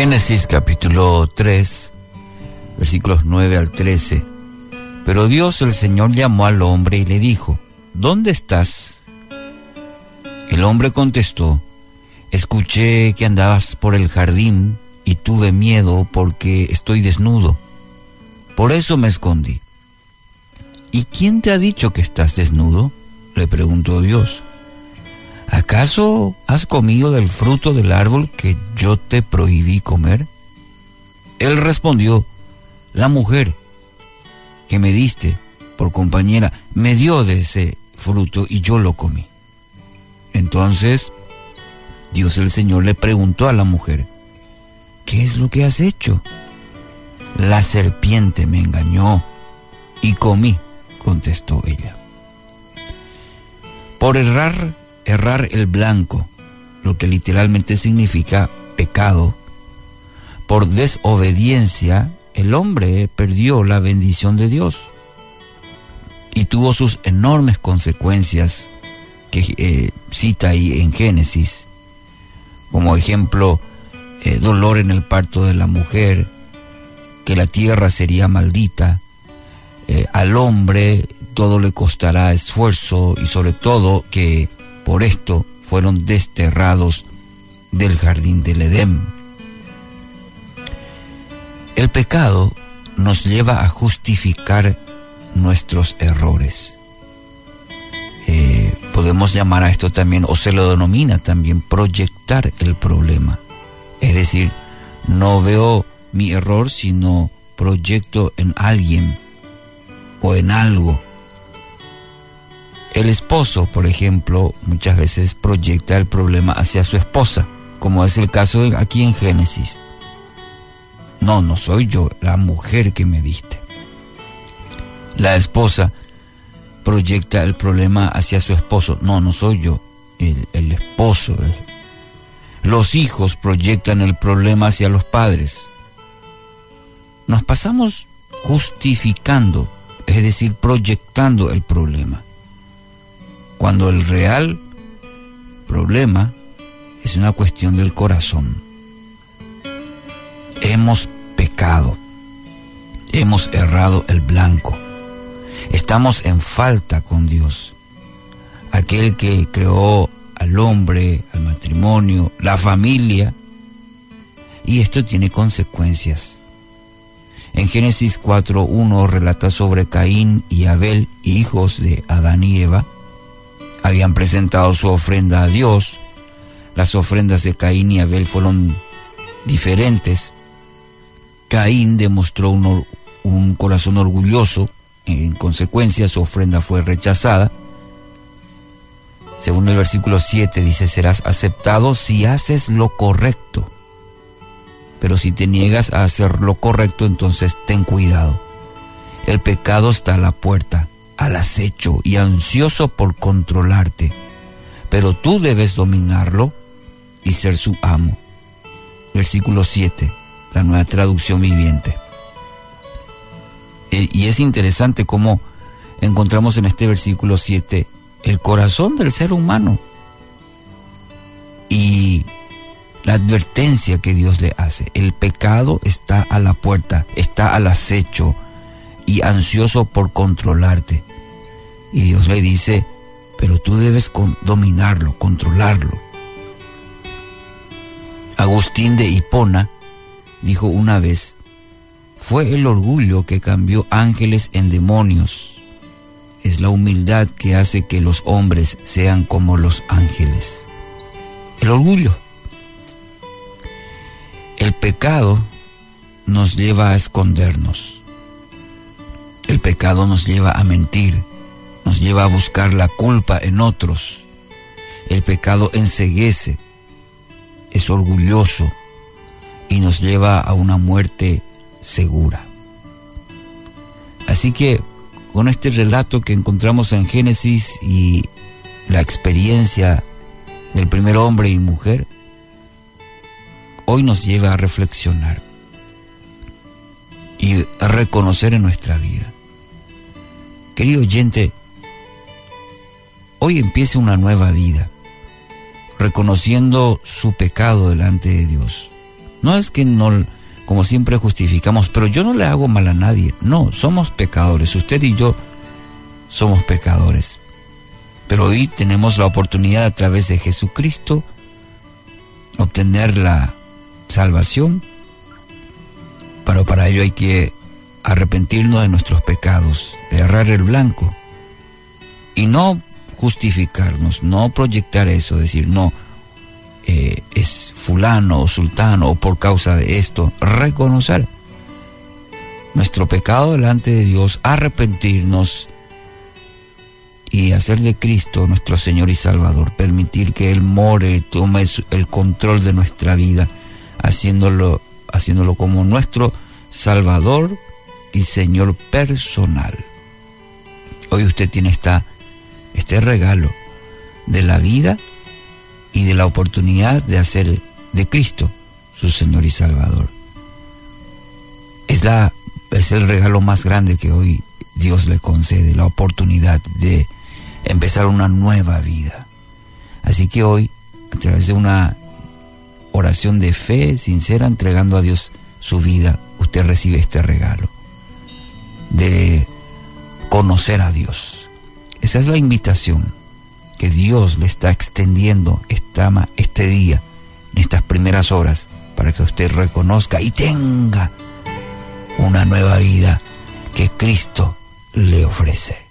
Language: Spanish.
Génesis capítulo 3, versículos 9 al 13. Pero Dios el Señor llamó al hombre y le dijo, ¿dónde estás? El hombre contestó, escuché que andabas por el jardín y tuve miedo porque estoy desnudo. Por eso me escondí. ¿Y quién te ha dicho que estás desnudo? le preguntó Dios. ¿Acaso has comido del fruto del árbol que yo te prohibí comer? Él respondió, la mujer que me diste por compañera me dio de ese fruto y yo lo comí. Entonces Dios el Señor le preguntó a la mujer, ¿qué es lo que has hecho? La serpiente me engañó y comí, contestó ella. Por errar errar el blanco, lo que literalmente significa pecado. Por desobediencia, el hombre perdió la bendición de Dios y tuvo sus enormes consecuencias que eh, cita ahí en Génesis, como ejemplo, eh, dolor en el parto de la mujer, que la tierra sería maldita, eh, al hombre todo le costará esfuerzo y sobre todo que por esto fueron desterrados del jardín del Edén. El pecado nos lleva a justificar nuestros errores. Eh, podemos llamar a esto también, o se lo denomina también, proyectar el problema. Es decir, no veo mi error, sino proyecto en alguien o en algo el esposo, por ejemplo, muchas veces proyecta el problema hacia su esposa, como es el caso aquí en Génesis. No, no soy yo, la mujer que me diste. La esposa proyecta el problema hacia su esposo. No, no soy yo, el, esposo. Los hijos proyectan el problema hacia los padres. Nos pasamos justificando, es decir, proyectando el problema cuando el real problema es una cuestión del corazón. Hemos pecado, hemos errado el blanco, estamos en falta con Dios, aquel que creó al hombre, al matrimonio, la familia, y esto tiene consecuencias. En Génesis 4.1 relata sobre Caín y Abel, hijos de Adán y Eva, habían presentado su ofrenda a Dios. Las ofrendas de Caín y Abel fueron diferentes. Caín demostró un, corazón orgulloso, en consecuencia su ofrenda fue rechazada. Según el versículo 7 dice, serás aceptado si haces lo correcto. Pero si te niegas a hacer lo correcto, entonces ten cuidado. El pecado está a la puerta al acecho y ansioso por controlarte, pero tú debes dominarlo y ser su amo. Versículo 7, la nueva traducción viviente. E, y es interesante cómo encontramos en este versículo 7 el corazón del ser humano y la advertencia que Dios le hace. El pecado está a la puerta, está al acecho y ansioso por controlarte. Y Dios le dice, pero tú debes dominarlo, controlarlo. Agustín de Hipona dijo una vez, fue el orgullo que cambió ángeles en demonios. Es la humildad que hace que los hombres sean como los ángeles. El orgullo. El pecado nos lleva a escondernos. El pecado nos lleva a mentir nos lleva a buscar la culpa en otros. El pecado enseguece, es orgulloso y nos lleva a una muerte segura. Así que con este relato que encontramos en Génesis y la experiencia del primer hombre y mujer, hoy nos lleva a reflexionar y a reconocer en nuestra vida. Querido oyente, hoy empiece una nueva vida, reconociendo su pecado delante de Dios, No es que no, como siempre justificamos, pero yo no le hago mal a nadie. No, somos pecadores. Usted y yo somos pecadores. Pero hoy tenemos la oportunidad a través de Jesucristo obtener la salvación. Pero para ello hay que arrepentirnos de nuestros pecados, de errar el blanco y no justificarnos, no proyectar eso, decir, no, eh, es fulano o sultano o por causa de esto, reconocer nuestro pecado delante de Dios, arrepentirnos y hacer de Cristo nuestro Señor y Salvador, permitir que Él more, tome el control de nuestra vida, haciéndolo, haciéndolo como nuestro Salvador y Señor personal. Hoy usted tiene esta, este regalo de la vida y de la oportunidad de hacer de Cristo su Señor y Salvador. Es, la, es el regalo más grande que hoy Dios le concede, la oportunidad de empezar una nueva vida. Así que hoy, a través de una oración de fe sincera, entregando a Dios su vida, usted recibe este regalo de conocer a Dios. Esa es la invitación que Dios le está extendiendo esta, este día, en estas primeras horas, para que usted reconozca y tenga una nueva vida que Cristo le ofrece.